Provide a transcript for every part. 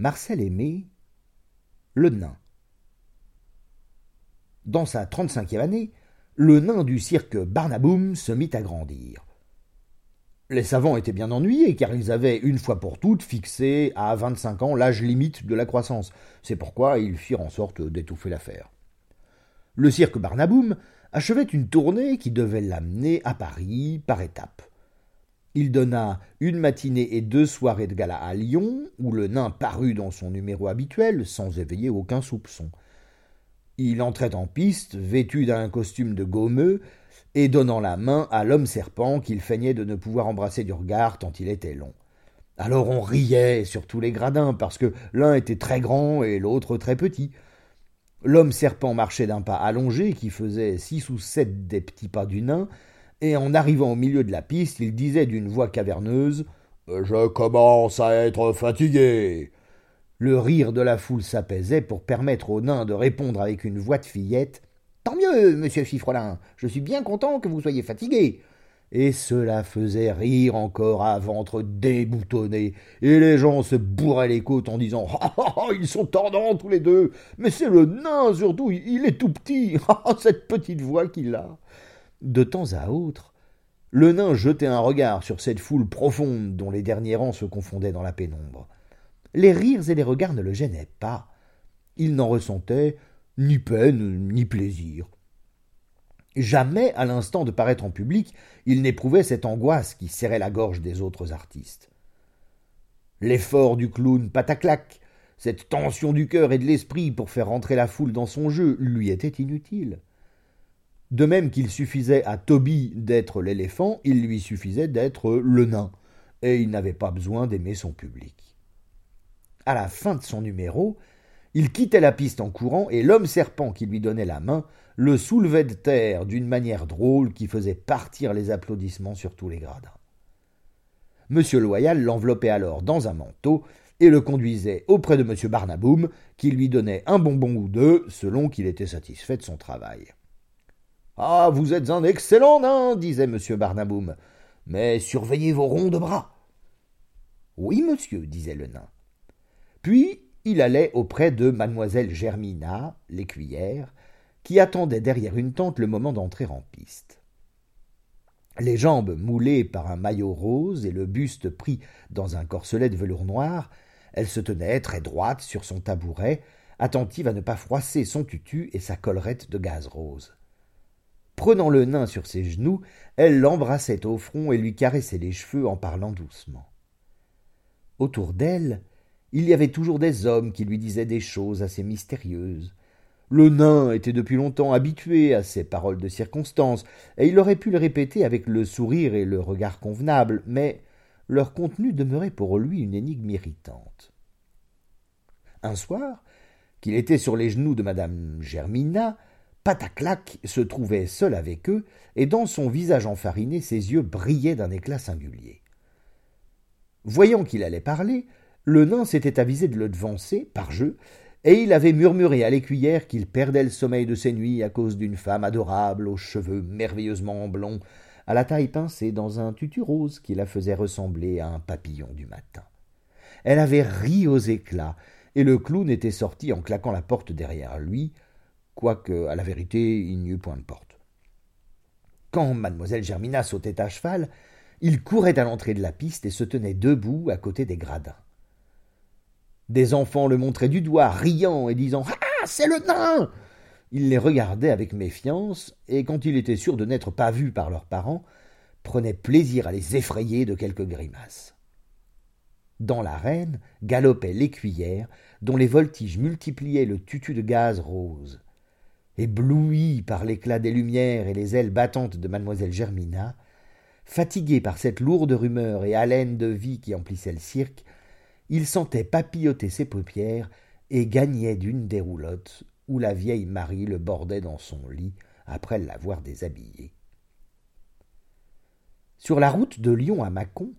Marcel Aimé, le nain. Dans sa trente-cinquième année, le nain du cirque Barnaboum se mit à grandir. Les savants étaient bien ennuyés, car ils avaient une fois pour toutes fixé à vingt-cinq ans l'âge limite de la croissance. C'est pourquoi ils firent en sorte d'étouffer l'affaire. Le cirque Barnaboum achevait une tournée qui devait l'amener à Paris par étapes. Il donna une matinée et deux soirées de gala à Lyon, où le nain parut dans son numéro habituel, sans éveiller aucun soupçon. Il entrait en piste, vêtu d'un costume de gommeux, et donnant la main à l'homme serpent qu'il feignait de ne pouvoir embrasser du regard tant il était long. Alors on riait sur tous les gradins, parce que l'un était très grand et l'autre très petit. L'homme serpent marchait d'un pas allongé qui faisait six ou sept des petits pas du nain, et en arrivant au milieu de la piste, il disait d'une voix caverneuse Je commence à être fatigué. Le rire de la foule s'apaisait pour permettre au nain de répondre avec une voix de fillette Tant mieux, monsieur Chiffrelin, je suis bien content que vous soyez fatigué. Et cela faisait rire encore à ventre déboutonné, et les gens se bourraient les côtes en disant Ah ah ah, ils sont tordants tous les deux, mais c'est le nain surtout, il est tout petit, ah cette petite voix qu'il a. De temps à autre, le nain jetait un regard sur cette foule profonde dont les derniers rangs se confondaient dans la pénombre. Les rires et les regards ne le gênaient pas. Il n'en ressentait ni peine ni plaisir. Jamais, à l'instant de paraître en public, il n'éprouvait cette angoisse qui serrait la gorge des autres artistes. L'effort du clown pataclac, cette tension du cœur et de l'esprit pour faire rentrer la foule dans son jeu, lui était inutile. De même qu'il suffisait à Toby d'être l'éléphant, il lui suffisait d'être le nain, et il n'avait pas besoin d'aimer son public. À la fin de son numéro, il quittait la piste en courant, et l'homme serpent qui lui donnait la main le soulevait de terre d'une manière drôle qui faisait partir les applaudissements sur tous les gradins. Monsieur Loyal l'enveloppait alors dans un manteau et le conduisait auprès de Monsieur Barnaboum, qui lui donnait un bonbon ou deux selon qu'il était satisfait de son travail. Ah, vous êtes un excellent nain, disait M. Barnaboum, mais surveillez vos ronds de bras. Oui, monsieur, disait le nain. Puis il allait auprès de mademoiselle Germina, l'écuyère, qui attendait derrière une tente le moment d'entrer en piste. Les jambes moulées par un maillot rose et le buste pris dans un corselet de velours noir, elle se tenait très droite sur son tabouret, attentive à ne pas froisser son tutu et sa collerette de gaz rose. Prenant le nain sur ses genoux, elle l'embrassait au front et lui caressait les cheveux en parlant doucement. Autour d'elle, il y avait toujours des hommes qui lui disaient des choses assez mystérieuses. Le nain était depuis longtemps habitué à ces paroles de circonstance, et il aurait pu le répéter avec le sourire et le regard convenables, mais leur contenu demeurait pour lui une énigme irritante. Un soir, qu'il était sur les genoux de madame Germina, Pataclac se trouvait seul avec eux, et dans son visage enfariné ses yeux brillaient d'un éclat singulier. Voyant qu'il allait parler, le nain s'était avisé de le devancer, par jeu, et il avait murmuré à l'écuyère qu'il perdait le sommeil de ses nuits à cause d'une femme adorable aux cheveux merveilleusement blonds, à la taille pincée dans un tutu rose qui la faisait ressembler à un papillon du matin. Elle avait ri aux éclats, et le clown était sorti en claquant la porte derrière lui, quoique, à la vérité, il n'y eût point de porte. Quand mademoiselle Germina sautait à cheval, il courait à l'entrée de la piste et se tenait debout à côté des gradins. Des enfants le montraient du doigt, riant et disant Ah, c'est le nain Il les regardait avec méfiance, et quand il était sûr de n'être pas vu par leurs parents, prenait plaisir à les effrayer de quelques grimaces. Dans l'arène galopait l'écuyère, dont les voltiges multipliaient le tutu de gaz rose. Ébloui par l'éclat des lumières et les ailes battantes de mademoiselle Germina, fatigué par cette lourde rumeur et haleine de vie qui emplissait le cirque, il sentait papilloter ses paupières et gagnait d'une des roulottes où la vieille Marie le bordait dans son lit après l'avoir déshabillé. Sur la route de Lyon à Mâcon,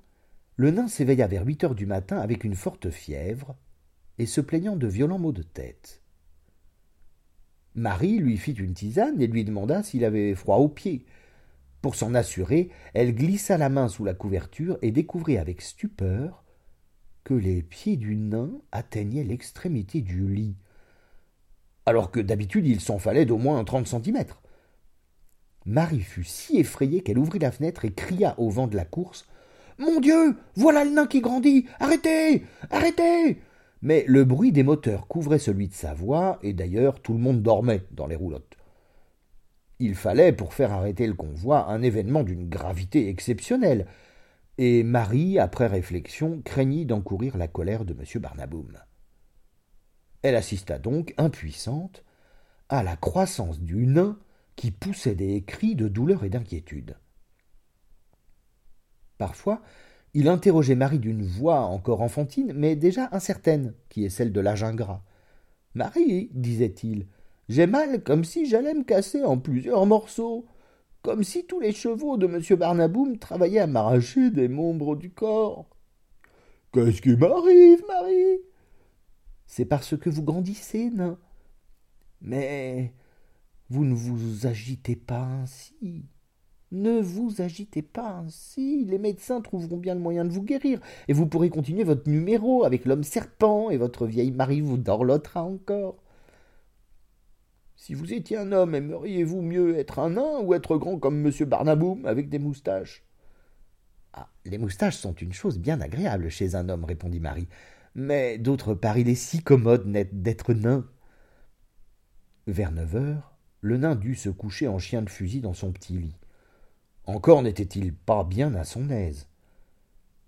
le nain s'éveilla vers huit heures du matin avec une forte fièvre et se plaignant de violents maux de tête. Marie lui fit une tisane et lui demanda s'il avait froid aux pieds. Pour s'en assurer, elle glissa la main sous la couverture et découvrit avec stupeur que les pieds du nain atteignaient l'extrémité du lit, alors que d'habitude il s'en fallait d'au moins trente centimètres. Marie fut si effrayée qu'elle ouvrit la fenêtre et cria au vent de la course. Mon Dieu. Voilà le nain qui grandit. Arrêtez. Arrêtez. Mais le bruit des moteurs couvrait celui de sa voix, et d'ailleurs tout le monde dormait dans les roulottes. Il fallait, pour faire arrêter le convoi, un événement d'une gravité exceptionnelle, et Marie, après réflexion, craignit d'encourir la colère de M. Barnaboum. Elle assista donc, impuissante, à la croissance du nain qui poussait des cris de douleur et d'inquiétude. Parfois, il interrogeait Marie d'une voix encore enfantine, mais déjà incertaine, qui est celle de l'âge ingrat. Marie, disait-il, j'ai mal comme si j'allais me casser en plusieurs morceaux, comme si tous les chevaux de M. Barnaboum travaillaient à m'arracher des membres du corps. Qu'est-ce qui m'arrive, Marie C'est parce que vous grandissez, nain. Mais vous ne vous agitez pas ainsi. Ne vous agitez pas ainsi. Les médecins trouveront bien le moyen de vous guérir, et vous pourrez continuer votre numéro avec l'homme serpent, et votre vieille Marie vous dorlotera encore. Si vous étiez un homme, aimeriez-vous mieux être un nain ou être grand comme M. Barnaboum avec des moustaches? Ah, les moustaches sont une chose bien agréable chez un homme, répondit Marie. Mais d'autre part, il est si commode d'être nain. Vers neuf heures, le nain dut se coucher en chien de fusil dans son petit lit. Encore n'était-il pas bien à son aise.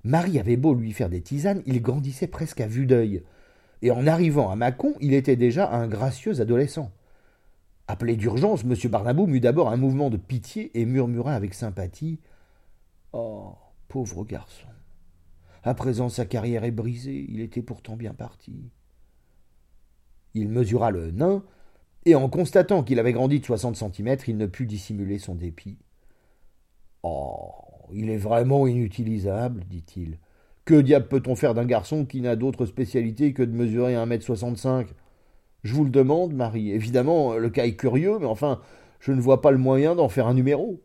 Marie avait beau lui faire des tisanes, il grandissait presque à vue d'œil, et en arrivant à Mâcon, il était déjà un gracieux adolescent. Appelé d'urgence, M. Barnaboum eut d'abord un mouvement de pitié et murmura avec sympathie Oh, pauvre garçon. À présent sa carrière est brisée, il était pourtant bien parti. Il mesura le nain, et en constatant qu'il avait grandi de soixante centimètres, il ne put dissimuler son dépit. Oh, il est vraiment inutilisable, dit-il. Que diable peut-on faire d'un garçon qui n'a d'autre spécialité que de mesurer un mètre soixante-cinq? Je vous le demande, Marie. Évidemment, le cas est curieux, mais enfin, je ne vois pas le moyen d'en faire un numéro.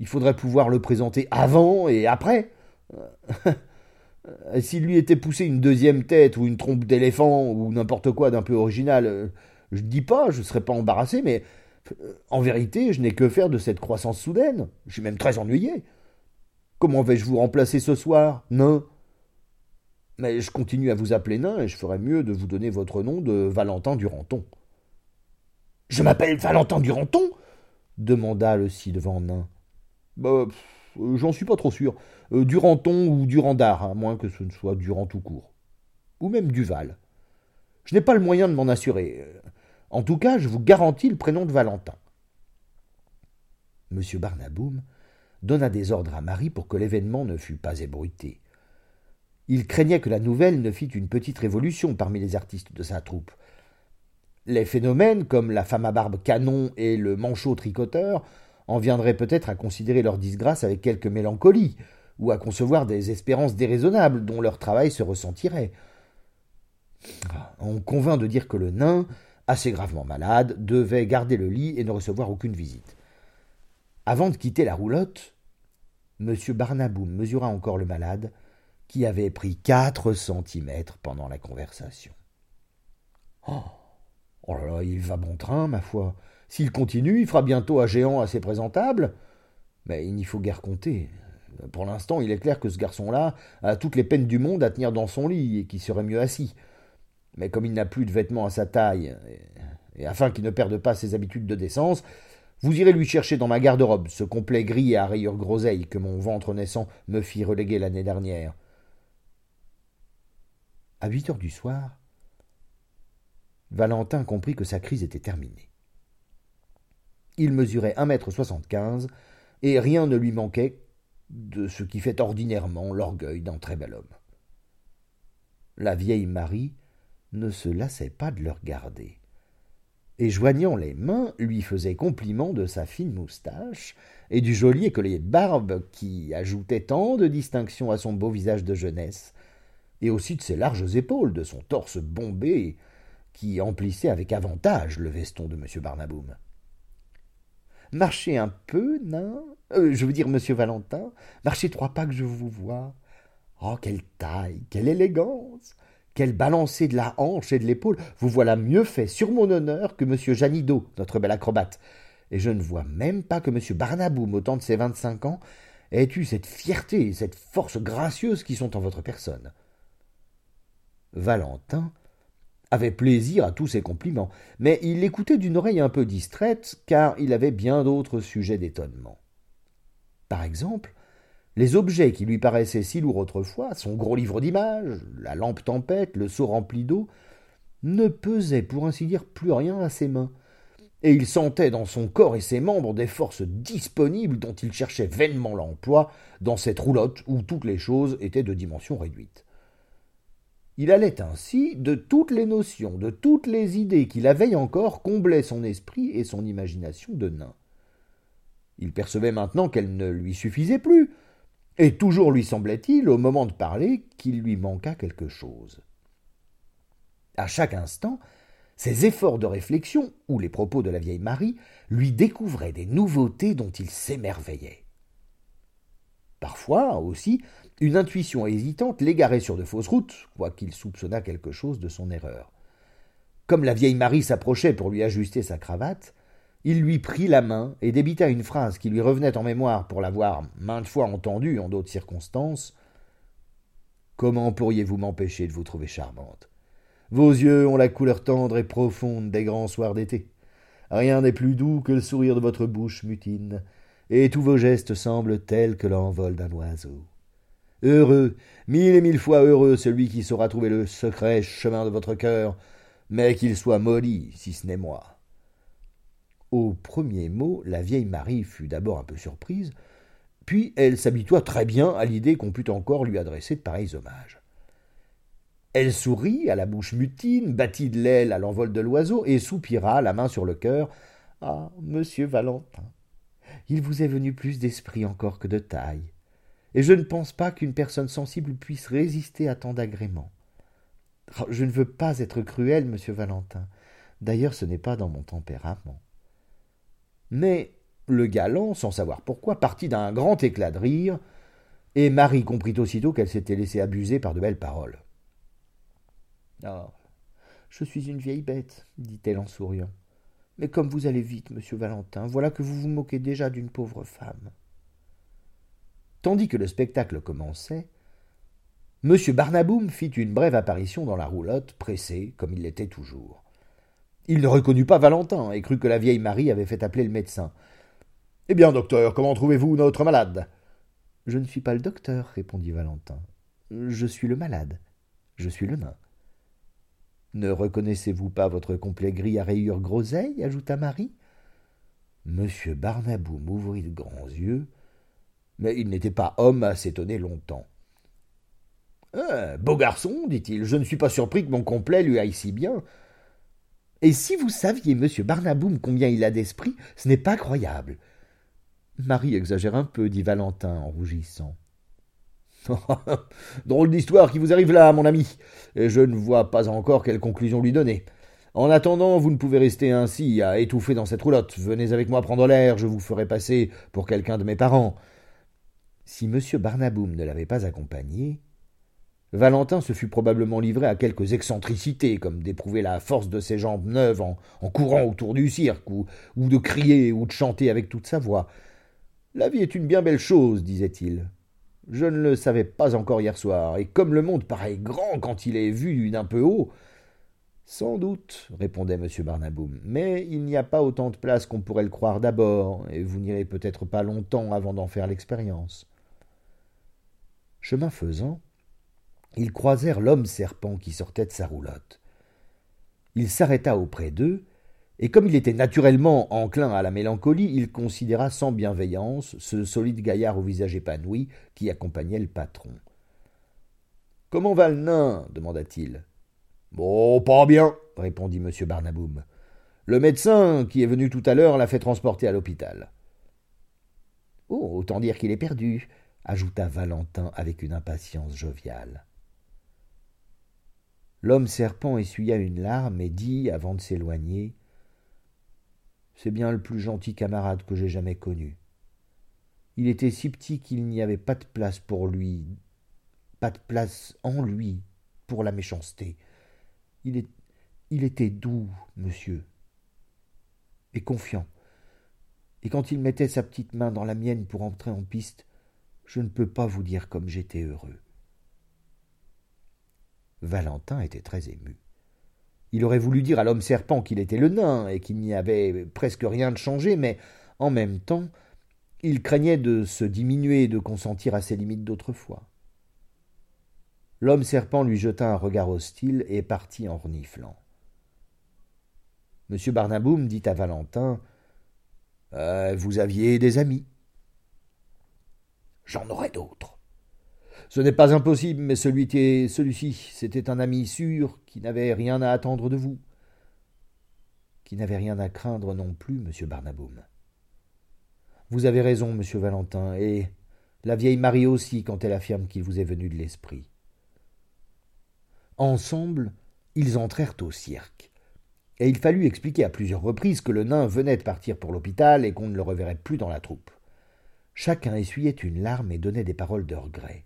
Il faudrait pouvoir le présenter avant et après. S'il lui était poussé une deuxième tête ou une trompe d'éléphant ou n'importe quoi d'un peu original, euh, je dis pas, je ne serais pas embarrassé, mais euh, en vérité, je n'ai que faire de cette croissance soudaine. Je suis même très ennuyé. Comment vais-je vous remplacer ce soir Non. Mais je continue à vous appeler nain et je ferais mieux de vous donner votre nom de Valentin Duranton. Je m'appelle Valentin Duranton? demanda le ci devant nain. Bah, j'en suis pas trop sûr. Euh, Duranton ou Durandard, à moins que ce ne soit Durand tout court. Ou même Duval. Je n'ai pas le moyen de m'en assurer. En tout cas, je vous garantis le prénom de Valentin. M. Barnaboum donna des ordres à Marie pour que l'événement ne fût pas ébruité. Il craignait que la nouvelle ne fît une petite révolution parmi les artistes de sa troupe. Les phénomènes, comme la femme à barbe canon et le manchot tricoteur, en viendraient peut-être à considérer leur disgrâce avec quelque mélancolie, ou à concevoir des espérances déraisonnables dont leur travail se ressentirait. On convint de dire que le nain, assez gravement malade, devait garder le lit et ne recevoir aucune visite. Avant de quitter la roulotte, M. Barnaboum mesura encore le malade, qui avait pris quatre centimètres pendant la conversation. Oh, oh là là, il va bon train, ma foi. S'il continue, il fera bientôt un géant assez présentable. Mais il n'y faut guère compter. Pour l'instant, il est clair que ce garçon-là a toutes les peines du monde à tenir dans son lit et qu'il serait mieux assis. Mais comme il n'a plus de vêtements à sa taille, et, afin qu'il ne perde pas ses habitudes de décence, vous irez lui chercher dans ma garde-robe ce complet gris à rayures groseilles que mon ventre naissant me fit reléguer l'année dernière. À huit heures du soir, Valentin comprit que sa crise était terminée. Il mesurait un mètre soixante-quinze, et rien ne lui manquait de ce qui fait ordinairement l'orgueil d'un très bel homme. La vieille Marie ne se lassait pas de le regarder, et joignant les mains, lui faisait compliment de sa fine moustache et du joli écolier de barbe qui ajoutait tant de distinction à son beau visage de jeunesse et aussi de ses larges épaules, de son torse bombé, qui emplissait avec avantage le veston de M. Barnaboum. Marchez un peu, nain euh, Je veux dire, monsieur Valentin, marchez trois pas que je vous vois. Oh, quelle taille, quelle élégance quel balancé de la hanche et de l'épaule Vous voilà mieux fait, sur mon honneur, que M. Janido, notre bel acrobate. Et je ne vois même pas que M. Barnaboum, au temps de ses vingt-cinq ans, ait eu cette fierté et cette force gracieuse qui sont en votre personne. Valentin avait plaisir à tous ces compliments, mais il l'écoutait d'une oreille un peu distraite, car il avait bien d'autres sujets d'étonnement. Par exemple, les objets qui lui paraissaient si lourds autrefois, son gros livre d'images, la lampe tempête, le seau rempli d'eau, ne pesaient pour ainsi dire plus rien à ses mains, et il sentait dans son corps et ses membres des forces disponibles dont il cherchait vainement l'emploi dans cette roulotte où toutes les choses étaient de dimension réduite. Il allait ainsi de toutes les notions, de toutes les idées qui la veille encore comblaient son esprit et son imagination de nain. Il percevait maintenant qu'elles ne lui suffisaient plus, et toujours lui semblait-il, au moment de parler, qu'il lui manqua quelque chose. À chaque instant, ses efforts de réflexion, ou les propos de la vieille Marie, lui découvraient des nouveautés dont il s'émerveillait. Parfois, aussi, une intuition hésitante l'égarait sur de fausses routes, quoiqu'il soupçonnât quelque chose de son erreur. Comme la vieille Marie s'approchait pour lui ajuster sa cravate, il lui prit la main et débita une phrase qui lui revenait en mémoire pour l'avoir maintes fois entendue en d'autres circonstances. Comment pourriez-vous m'empêcher de vous trouver charmante? Vos yeux ont la couleur tendre et profonde des grands soirs d'été. Rien n'est plus doux que le sourire de votre bouche mutine, et tous vos gestes semblent tels que l'envol d'un oiseau. Heureux, mille et mille fois heureux celui qui saura trouver le secret chemin de votre cœur, mais qu'il soit maudit si ce n'est moi. Au premier mot, la vieille Marie fut d'abord un peu surprise, puis elle s'habitua très bien à l'idée qu'on pût encore lui adresser de pareils hommages. Elle sourit, à la bouche mutine, battit de l'aile à l'envol de l'oiseau, et soupira, la main sur le cœur. Ah, monsieur Valentin, il vous est venu plus d'esprit encore que de taille, et je ne pense pas qu'une personne sensible puisse résister à tant d'agréments. Oh, je ne veux pas être cruel, monsieur Valentin. D'ailleurs, ce n'est pas dans mon tempérament. Mais le galant, sans savoir pourquoi, partit d'un grand éclat de rire, et Marie comprit aussitôt qu'elle s'était laissée abuser par de belles paroles. Ah. Je suis une vieille bête, dit-elle en souriant. Mais comme vous allez vite, monsieur Valentin, voilà que vous vous moquez déjà d'une pauvre femme. Tandis que le spectacle commençait, Monsieur Barnaboum fit une brève apparition dans la roulotte, pressé, comme il l'était toujours. Il ne reconnut pas Valentin et crut que la vieille Marie avait fait appeler le médecin. Eh bien, docteur, comment trouvez-vous notre malade Je ne suis pas le docteur, répondit Valentin. Je suis le malade. Je suis le nain. Ne reconnaissez-vous pas votre complet gris à rayures groseilles? ajouta Marie. Monsieur Barnaboum ouvrit de grands yeux, mais il n'était pas homme à s'étonner longtemps. Eh, beau garçon, dit-il, je ne suis pas surpris que mon complet lui aille si bien. Et si vous saviez, monsieur Barnaboum, combien il a d'esprit, ce n'est pas croyable. Marie exagère un peu, dit Valentin en rougissant. Drôle d'histoire qui vous arrive là, mon ami, et je ne vois pas encore quelle conclusion lui donner. En attendant, vous ne pouvez rester ainsi à étouffer dans cette roulotte. Venez avec moi prendre l'air, je vous ferai passer pour quelqu'un de mes parents. Si monsieur Barnaboum ne l'avait pas accompagné, Valentin se fut probablement livré à quelques excentricités, comme d'éprouver la force de ses jambes neuves en, courant autour du cirque, ou, ou de crier ou de chanter avec toute sa voix. La vie est une bien belle chose, disait-il. Je ne le savais pas encore hier soir, et comme le monde paraît grand quand il est vu d'un peu haut. Sans doute, répondait M. Barnaboum, mais il n'y a pas autant de place qu'on pourrait le croire d'abord, et vous n'irez peut-être pas longtemps avant d'en faire l'expérience. Chemin faisant, ils croisèrent l'homme serpent qui sortait de sa roulotte. Il s'arrêta auprès d'eux, et comme il était naturellement enclin à la mélancolie, il considéra sans bienveillance ce solide gaillard au visage épanoui qui accompagnait le patron. Comment va le nain? demanda-t-il. Bon, pas bien, répondit M. Barnaboum. Le médecin qui est venu tout à l'heure l'a fait transporter à l'hôpital. Oh, autant dire qu'il est perdu, ajouta Valentin avec une impatience joviale. L'homme serpent essuya une larme et dit, avant de s'éloigner C'est bien le plus gentil camarade que j'ai jamais connu. Il était si petit qu'il n'y avait pas de place pour lui pas de place en lui pour la méchanceté. Il, il était doux, monsieur, et confiant. Et quand il mettait sa petite main dans la mienne pour entrer en piste, je ne peux pas vous dire comme j'étais heureux. Valentin était très ému. Il aurait voulu dire à l'homme serpent qu'il était le nain et qu'il n'y avait presque rien de changé, mais en même temps, il craignait de se diminuer et de consentir à ses limites d'autrefois. L'homme serpent lui jeta un regard hostile et partit en reniflant. M. Barnaboum dit à Valentin euh, Vous aviez des amis J'en aurais d'autres. Ce n'est pas impossible, mais celui celui-ci, c'était un ami sûr qui n'avait rien à attendre de vous, qui n'avait rien à craindre non plus, monsieur Barnaboum. Vous avez raison, monsieur Valentin, et la vieille Marie aussi quand elle affirme qu'il vous est venu de l'esprit. Ensemble, ils entrèrent au cirque. Et il fallut expliquer à plusieurs reprises que le nain venait de partir pour l'hôpital et qu'on ne le reverrait plus dans la troupe. Chacun essuyait une larme et donnait des paroles de regret.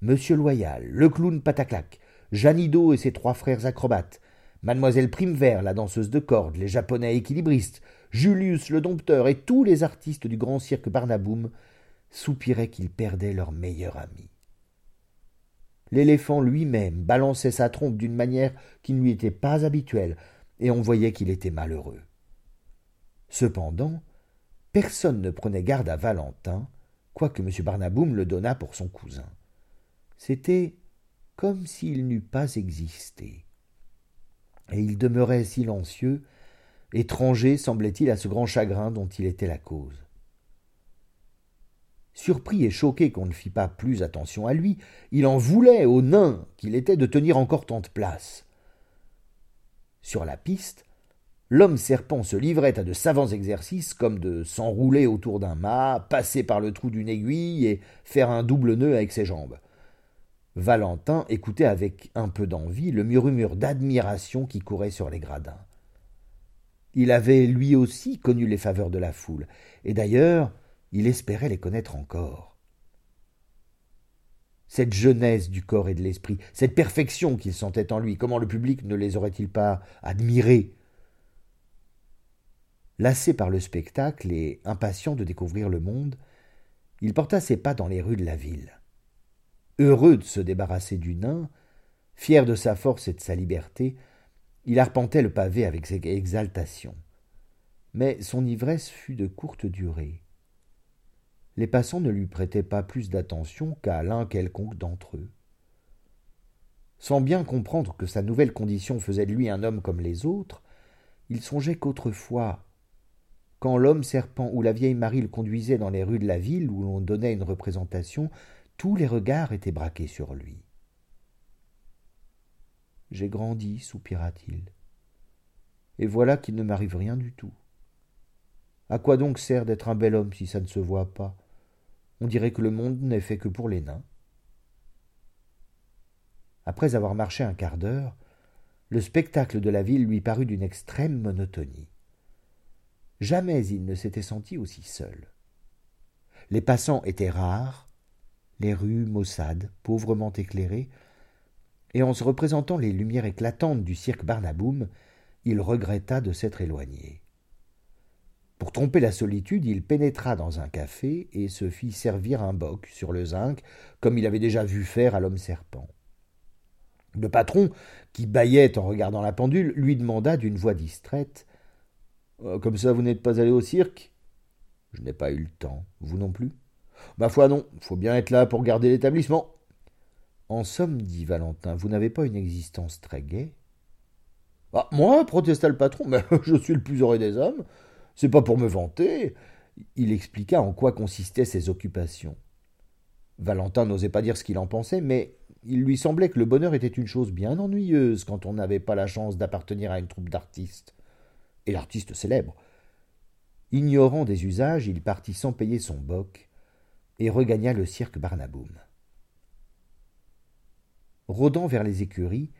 Monsieur Loyal, le clown Pataclac, Janido et ses trois frères acrobates, Mademoiselle Primevert, la danseuse de cordes, les japonais équilibristes, Julius le dompteur et tous les artistes du grand cirque Barnaboum soupiraient qu'ils perdaient leur meilleur ami. L'éléphant lui-même balançait sa trompe d'une manière qui ne lui était pas habituelle, et on voyait qu'il était malheureux. Cependant, personne ne prenait garde à Valentin, quoique M. Barnaboum le donnât pour son cousin. C'était comme s'il n'eût pas existé. Et il demeurait silencieux, étranger, semblait-il, à ce grand chagrin dont il était la cause. Surpris et choqué qu'on ne fît pas plus attention à lui, il en voulait au nain qu'il était de tenir encore tant de place. Sur la piste, L'homme serpent se livrait à de savants exercices comme de s'enrouler autour d'un mât, passer par le trou d'une aiguille et faire un double nœud avec ses jambes. Valentin écoutait avec un peu d'envie le murmure d'admiration qui courait sur les gradins. Il avait lui aussi connu les faveurs de la foule, et d'ailleurs il espérait les connaître encore. Cette jeunesse du corps et de l'esprit, cette perfection qu'il sentait en lui, comment le public ne les aurait-il pas admirées Lassé par le spectacle et impatient de découvrir le monde, il porta ses pas dans les rues de la ville. Heureux de se débarrasser du nain, fier de sa force et de sa liberté, il arpentait le pavé avec exaltation. Mais son ivresse fut de courte durée. Les passants ne lui prêtaient pas plus d'attention qu'à l'un quelconque d'entre eux. Sans bien comprendre que sa nouvelle condition faisait de lui un homme comme les autres, il songeait qu'autrefois quand l'homme serpent ou la vieille Marie le conduisaient dans les rues de la ville où l'on donnait une représentation, tous les regards étaient braqués sur lui. J'ai grandi, soupira-t-il. Et voilà qu'il ne m'arrive rien du tout. À quoi donc sert d'être un bel homme si ça ne se voit pas? On dirait que le monde n'est fait que pour les nains. Après avoir marché un quart d'heure, le spectacle de la ville lui parut d'une extrême monotonie. Jamais il ne s'était senti aussi seul. Les passants étaient rares, les rues maussades, pauvrement éclairées, et en se représentant les lumières éclatantes du cirque Barnaboum, il regretta de s'être éloigné. Pour tromper la solitude, il pénétra dans un café et se fit servir un boc sur le zinc, comme il avait déjà vu faire à l'homme serpent. Le patron, qui bâillait en regardant la pendule, lui demanda d'une voix distraite euh, comme ça, vous n'êtes pas allé au cirque? Je n'ai pas eu le temps. Vous non plus? Ma foi, non. Faut bien être là pour garder l'établissement. En somme, dit Valentin, vous n'avez pas une existence très gaie ah, Moi, protesta le patron, mais je suis le plus heureux des hommes. C'est pas pour me vanter. Il expliqua en quoi consistaient ses occupations. Valentin n'osait pas dire ce qu'il en pensait, mais il lui semblait que le bonheur était une chose bien ennuyeuse quand on n'avait pas la chance d'appartenir à une troupe d'artistes et l'artiste célèbre. Ignorant des usages, il partit sans payer son boc et regagna le cirque Barnaboum. Rôdant vers les écuries,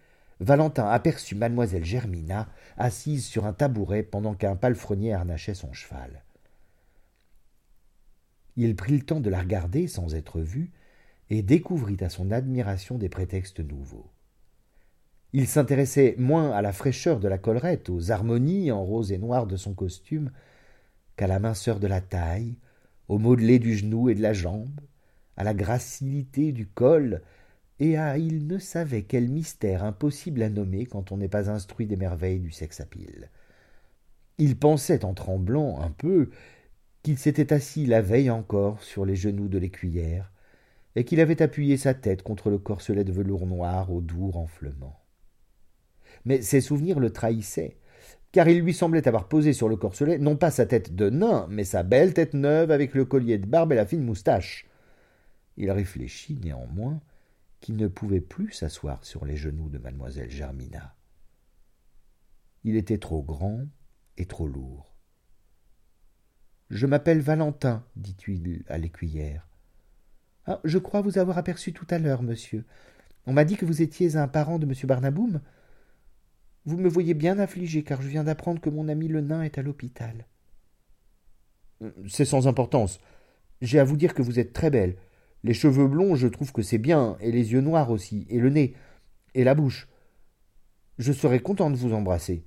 Valentin aperçut mademoiselle Germina assise sur un tabouret pendant qu'un palefrenier harnachait son cheval. Il prit le temps de la regarder sans être vu, et découvrit à son admiration des prétextes nouveaux. Il s'intéressait moins à la fraîcheur de la collerette, aux harmonies en rose et noir de son costume, qu'à la minceur de la taille, au modelé du genou et de la jambe, à la gracilité du col, et à il ne savait quel mystère impossible à nommer quand on n'est pas instruit des merveilles du sexe. Il pensait en tremblant un peu qu'il s'était assis la veille encore sur les genoux de l'écuyère, et qu'il avait appuyé sa tête contre le corselet de velours noir au doux renflement. Mais ses souvenirs le trahissaient, car il lui semblait avoir posé sur le corselet non pas sa tête de nain, mais sa belle tête neuve avec le collier de barbe et la fine moustache. Il réfléchit néanmoins qu'il ne pouvait plus s'asseoir sur les genoux de mademoiselle Germina. Il était trop grand et trop lourd. Je m'appelle Valentin, dit-il à l'écuyère. Ah, je crois vous avoir aperçu tout à l'heure, monsieur. On m'a dit que vous étiez un parent de monsieur Barnaboum. Vous me voyez bien affligé, car je viens d'apprendre que mon ami le nain est à l'hôpital. C'est sans importance. J'ai à vous dire que vous êtes très belle. Les cheveux blonds, je trouve que c'est bien, et les yeux noirs aussi, et le nez, et la bouche. Je serais content de vous embrasser.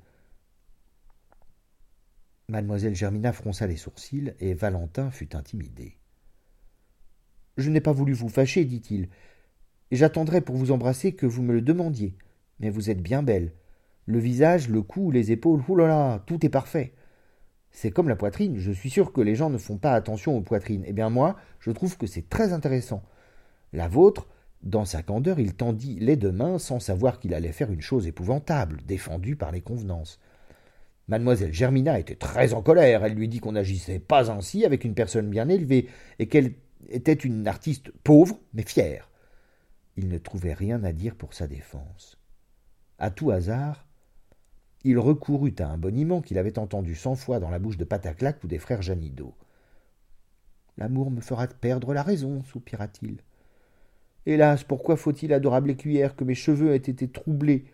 Mademoiselle Germina fronça les sourcils, et Valentin fut intimidé. Je n'ai pas voulu vous fâcher, dit-il, et j'attendrai pour vous embrasser que vous me le demandiez. Mais vous êtes bien belle. Le visage, le cou, les épaules, oulala, tout est parfait. C'est comme la poitrine, je suis sûr que les gens ne font pas attention aux poitrines. Eh bien moi, je trouve que c'est très intéressant. La vôtre, dans sa candeur, il tendit les deux mains sans savoir qu'il allait faire une chose épouvantable, défendue par les convenances. Mademoiselle Germina était très en colère. Elle lui dit qu'on n'agissait pas ainsi avec une personne bien élevée, et qu'elle était une artiste pauvre, mais fière. Il ne trouvait rien à dire pour sa défense. À tout hasard, il recourut à un boniment qu'il avait entendu cent fois dans la bouche de Pataclac ou des frères Janido. L'amour me fera perdre la raison, soupira-t-il. Hélas, pourquoi faut-il, adorable écuyère, que mes cheveux aient été troublés,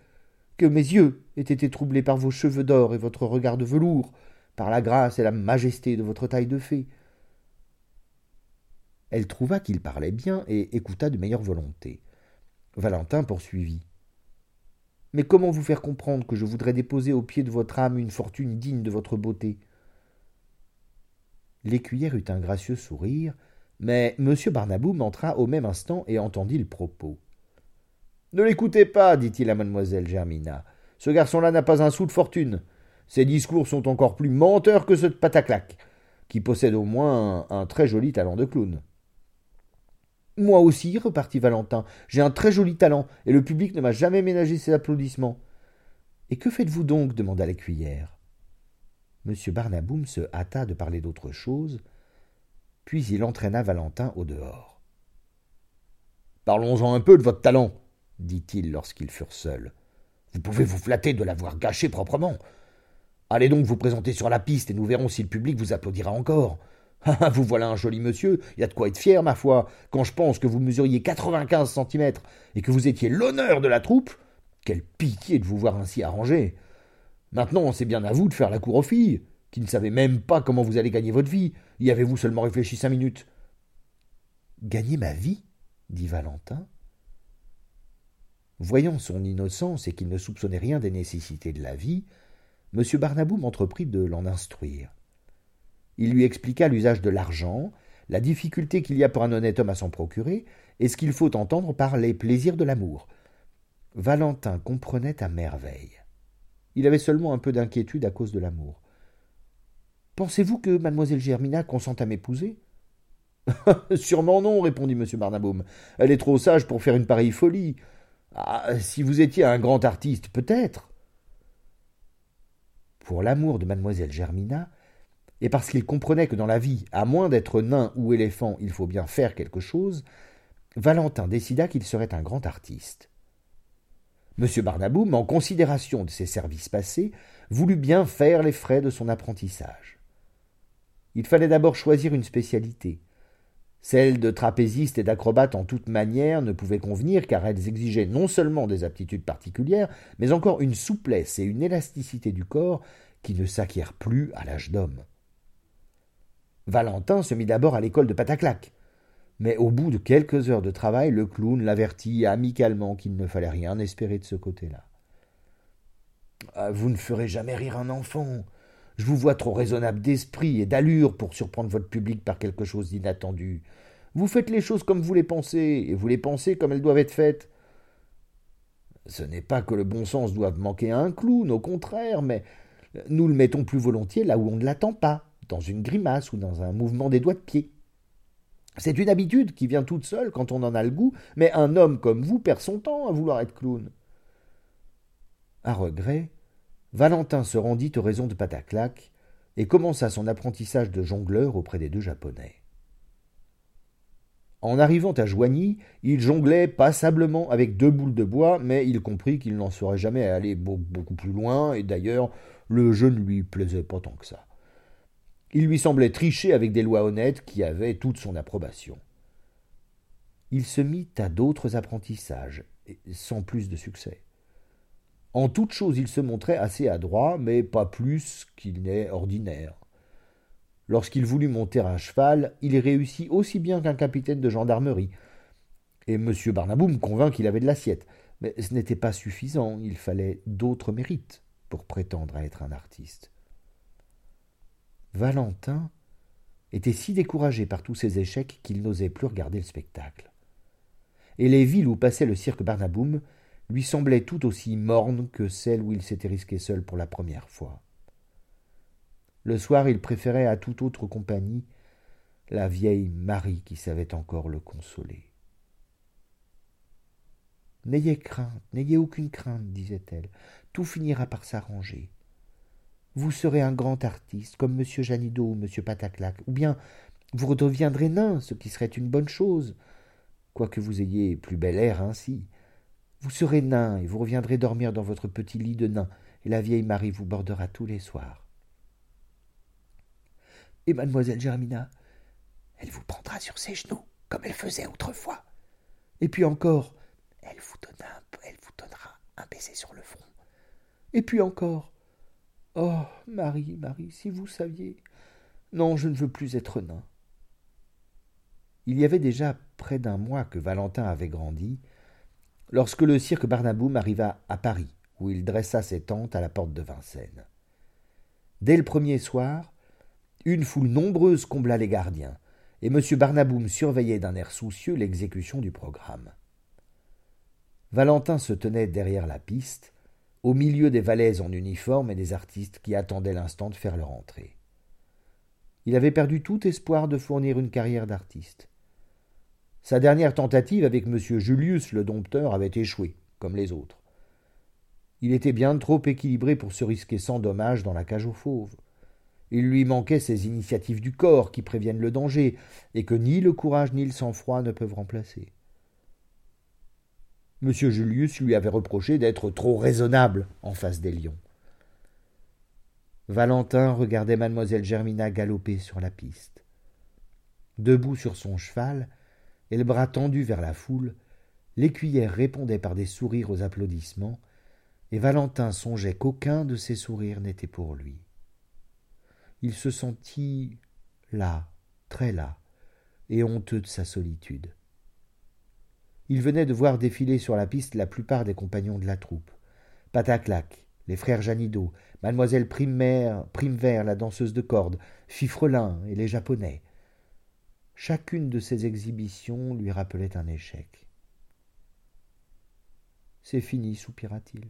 que mes yeux aient été troublés par vos cheveux d'or et votre regard de velours, par la grâce et la majesté de votre taille de fée? Elle trouva qu'il parlait bien et écouta de meilleure volonté. Valentin poursuivit. Mais comment vous faire comprendre que je voudrais déposer au pied de votre âme une fortune digne de votre beauté? L'écuyère eut un gracieux sourire, mais M. Barnaboum entra au même instant et entendit le propos. Ne l'écoutez pas, dit-il à mademoiselle Germina. Ce garçon-là n'a pas un sou de fortune. Ses discours sont encore plus menteurs que ceux de Pataclac, qui possède au moins un très joli talent de clown. Moi aussi, repartit Valentin, j'ai un très joli talent, et le public ne m'a jamais ménagé ses applaudissements. Et que faites-vous donc? demanda l'écuyère. Monsieur Barnaboum se hâta de parler d'autre chose, puis il entraîna Valentin au dehors. Parlons-en un peu de votre talent, dit-il lorsqu'ils furent seuls. Vous pouvez vous flatter de l'avoir gâché proprement. Allez donc vous présenter sur la piste et nous verrons si le public vous applaudira encore. Ah, vous voilà un joli monsieur, il y a de quoi être fier, ma foi, quand je pense que vous mesuriez quatre-vingt-quinze centimètres et que vous étiez l'honneur de la troupe. Quelle pitié de vous voir ainsi arrangé. Maintenant, c'est bien à vous de faire la cour aux filles, qui ne savez même pas comment vous allez gagner votre vie. Y avez-vous seulement réfléchi cinq minutes? Gagner ma vie? dit Valentin. Voyant son innocence et qu'il ne soupçonnait rien des nécessités de la vie, M. Barnaboum entreprit de l'en instruire. Il lui expliqua l'usage de l'argent, la difficulté qu'il y a pour un honnête homme à s'en procurer, et ce qu'il faut entendre par les plaisirs de l'amour. Valentin comprenait à merveille. Il avait seulement un peu d'inquiétude à cause de l'amour. Pensez-vous que mademoiselle Germina consent à m'épouser? Sûrement non, répondit M. Barnaboum. Elle est trop sage pour faire une pareille folie. Ah, si vous étiez un grand artiste, peut-être. Pour l'amour de mademoiselle Germina, et parce qu'il comprenait que dans la vie, à moins d'être nain ou éléphant, il faut bien faire quelque chose, Valentin décida qu'il serait un grand artiste. M. Barnaboum, en considération de ses services passés, voulut bien faire les frais de son apprentissage. Il fallait d'abord choisir une spécialité. Celle de trapéziste et d'acrobate en toute manière ne pouvait convenir car elles exigeaient non seulement des aptitudes particulières, mais encore une souplesse et une élasticité du corps qui ne s'acquièrent plus à l'âge d'homme. Valentin se mit d'abord à l'école de Pataclac. Mais au bout de quelques heures de travail, le clown l'avertit amicalement qu'il ne fallait rien espérer de ce côté-là. Ah, vous ne ferez jamais rire un enfant. Je vous vois trop raisonnable d'esprit et d'allure pour surprendre votre public par quelque chose d'inattendu. Vous faites les choses comme vous les pensez, et vous les pensez comme elles doivent être faites. Ce n'est pas que le bon sens doive manquer à un clown, au contraire, mais nous le mettons plus volontiers là où on ne l'attend pas, dans une grimace ou dans un mouvement des doigts de pied. C'est une habitude qui vient toute seule quand on en a le goût, mais un homme comme vous perd son temps à vouloir être clown. À regret, Valentin se rendit aux raisons de Pataclac et commença son apprentissage de jongleur auprès des deux Japonais. En arrivant à Joigny, il jonglait passablement avec deux boules de bois, mais il comprit qu'il n'en serait jamais allé beaucoup plus loin, et d'ailleurs le jeu ne lui plaisait pas tant que ça. Il lui semblait tricher avec des lois honnêtes qui avaient toute son approbation. Il se mit à d'autres apprentissages, sans plus de succès. En toute chose il se montrait assez adroit, mais pas plus qu'il n'est ordinaire. Lorsqu'il voulut monter à cheval, il réussit aussi bien qu'un capitaine de gendarmerie. Et M. Barnaboum convint qu'il avait de l'assiette. Mais ce n'était pas suffisant, il fallait d'autres mérites pour prétendre à être un artiste. Valentin était si découragé par tous ces échecs qu'il n'osait plus regarder le spectacle. Et les villes où passait le cirque Barnaboum lui semblaient tout aussi mornes que celles où il s'était risqué seul pour la première fois. Le soir, il préférait à toute autre compagnie la vieille Marie qui savait encore le consoler. N'ayez crainte, n'ayez aucune crainte, disait-elle, tout finira par s'arranger. Vous serez un grand artiste, comme M. Janido ou M. Pataclac, ou bien vous redeviendrez nain, ce qui serait une bonne chose, quoique vous ayez plus bel air ainsi. Vous serez nain, et vous reviendrez dormir dans votre petit lit de nain, et la vieille Marie vous bordera tous les soirs. Et mademoiselle Germina, elle vous prendra sur ses genoux, comme elle faisait autrefois. Et puis encore, elle vous, donnera, elle vous donnera un baiser sur le front. Et puis encore, oh, Marie, Marie, si vous saviez. Non, je ne veux plus être nain. Il y avait déjà près d'un mois que Valentin avait grandi, lorsque le cirque Barnaboum arriva à Paris, où il dressa ses tentes à la porte de Vincennes. Dès le premier soir, une foule nombreuse combla les gardiens, et M. Barnaboum surveillait d'un air soucieux l'exécution du programme. Valentin se tenait derrière la piste, au milieu des valets en uniforme et des artistes qui attendaient l'instant de faire leur entrée. Il avait perdu tout espoir de fournir une carrière d'artiste. Sa dernière tentative avec M. Julius le dompteur avait échoué, comme les autres. Il était bien trop équilibré pour se risquer sans dommage dans la cage aux fauves. Il lui manquait ces initiatives du corps qui préviennent le danger, et que ni le courage ni le sang-froid ne peuvent remplacer. M. Julius lui avait reproché d'être trop raisonnable en face des lions. Valentin regardait mademoiselle Germina galoper sur la piste. Debout sur son cheval, et le bras tendu vers la foule, l'écuyère répondait par des sourires aux applaudissements, et Valentin songeait qu'aucun de ces sourires n'était pour lui il se sentit là, très là, et honteux de sa solitude. Il venait de voir défiler sur la piste la plupart des compagnons de la troupe. Pataclac, les frères Janido, mademoiselle Primevère, la danseuse de corde, Fifrelin et les Japonais. Chacune de ces exhibitions lui rappelait un échec. C'est fini, soupira-t-il.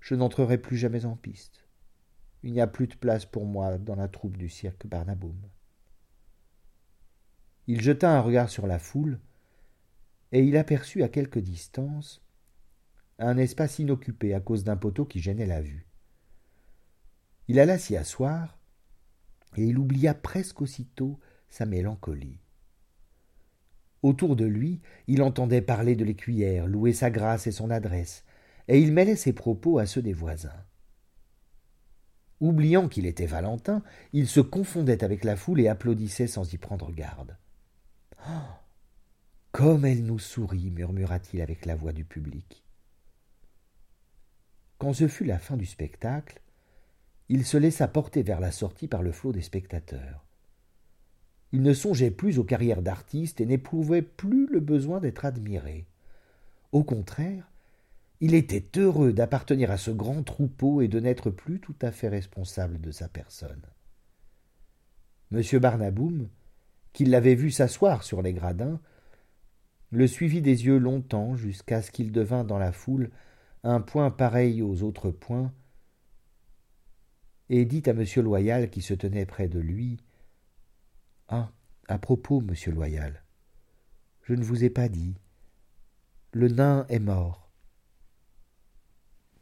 Je n'entrerai plus jamais en piste. Il n'y a plus de place pour moi dans la troupe du cirque Barnaboum. Il jeta un regard sur la foule, et il aperçut à quelque distance un espace inoccupé à cause d'un poteau qui gênait la vue. Il alla s'y asseoir, et il oublia presque aussitôt sa mélancolie. Autour de lui, il entendait parler de l'écuyère, louer sa grâce et son adresse, et il mêlait ses propos à ceux des voisins. Oubliant qu'il était Valentin, il se confondait avec la foule et applaudissait sans y prendre garde. Oh comme elle nous sourit, murmura-t-il avec la voix du public. Quand ce fut la fin du spectacle, il se laissa porter vers la sortie par le flot des spectateurs. Il ne songeait plus aux carrières d'artiste et n'éprouvait plus le besoin d'être admiré. Au contraire, il était heureux d'appartenir à ce grand troupeau et de n'être plus tout à fait responsable de sa personne. M. Barnaboum, qui l'avait vu s'asseoir sur les gradins, le suivit des yeux longtemps jusqu'à ce qu'il devint dans la foule un point pareil aux autres points, et dit à M. Loyal qui se tenait près de lui Ah, à propos, monsieur Loyal, je ne vous ai pas dit. Le nain est mort.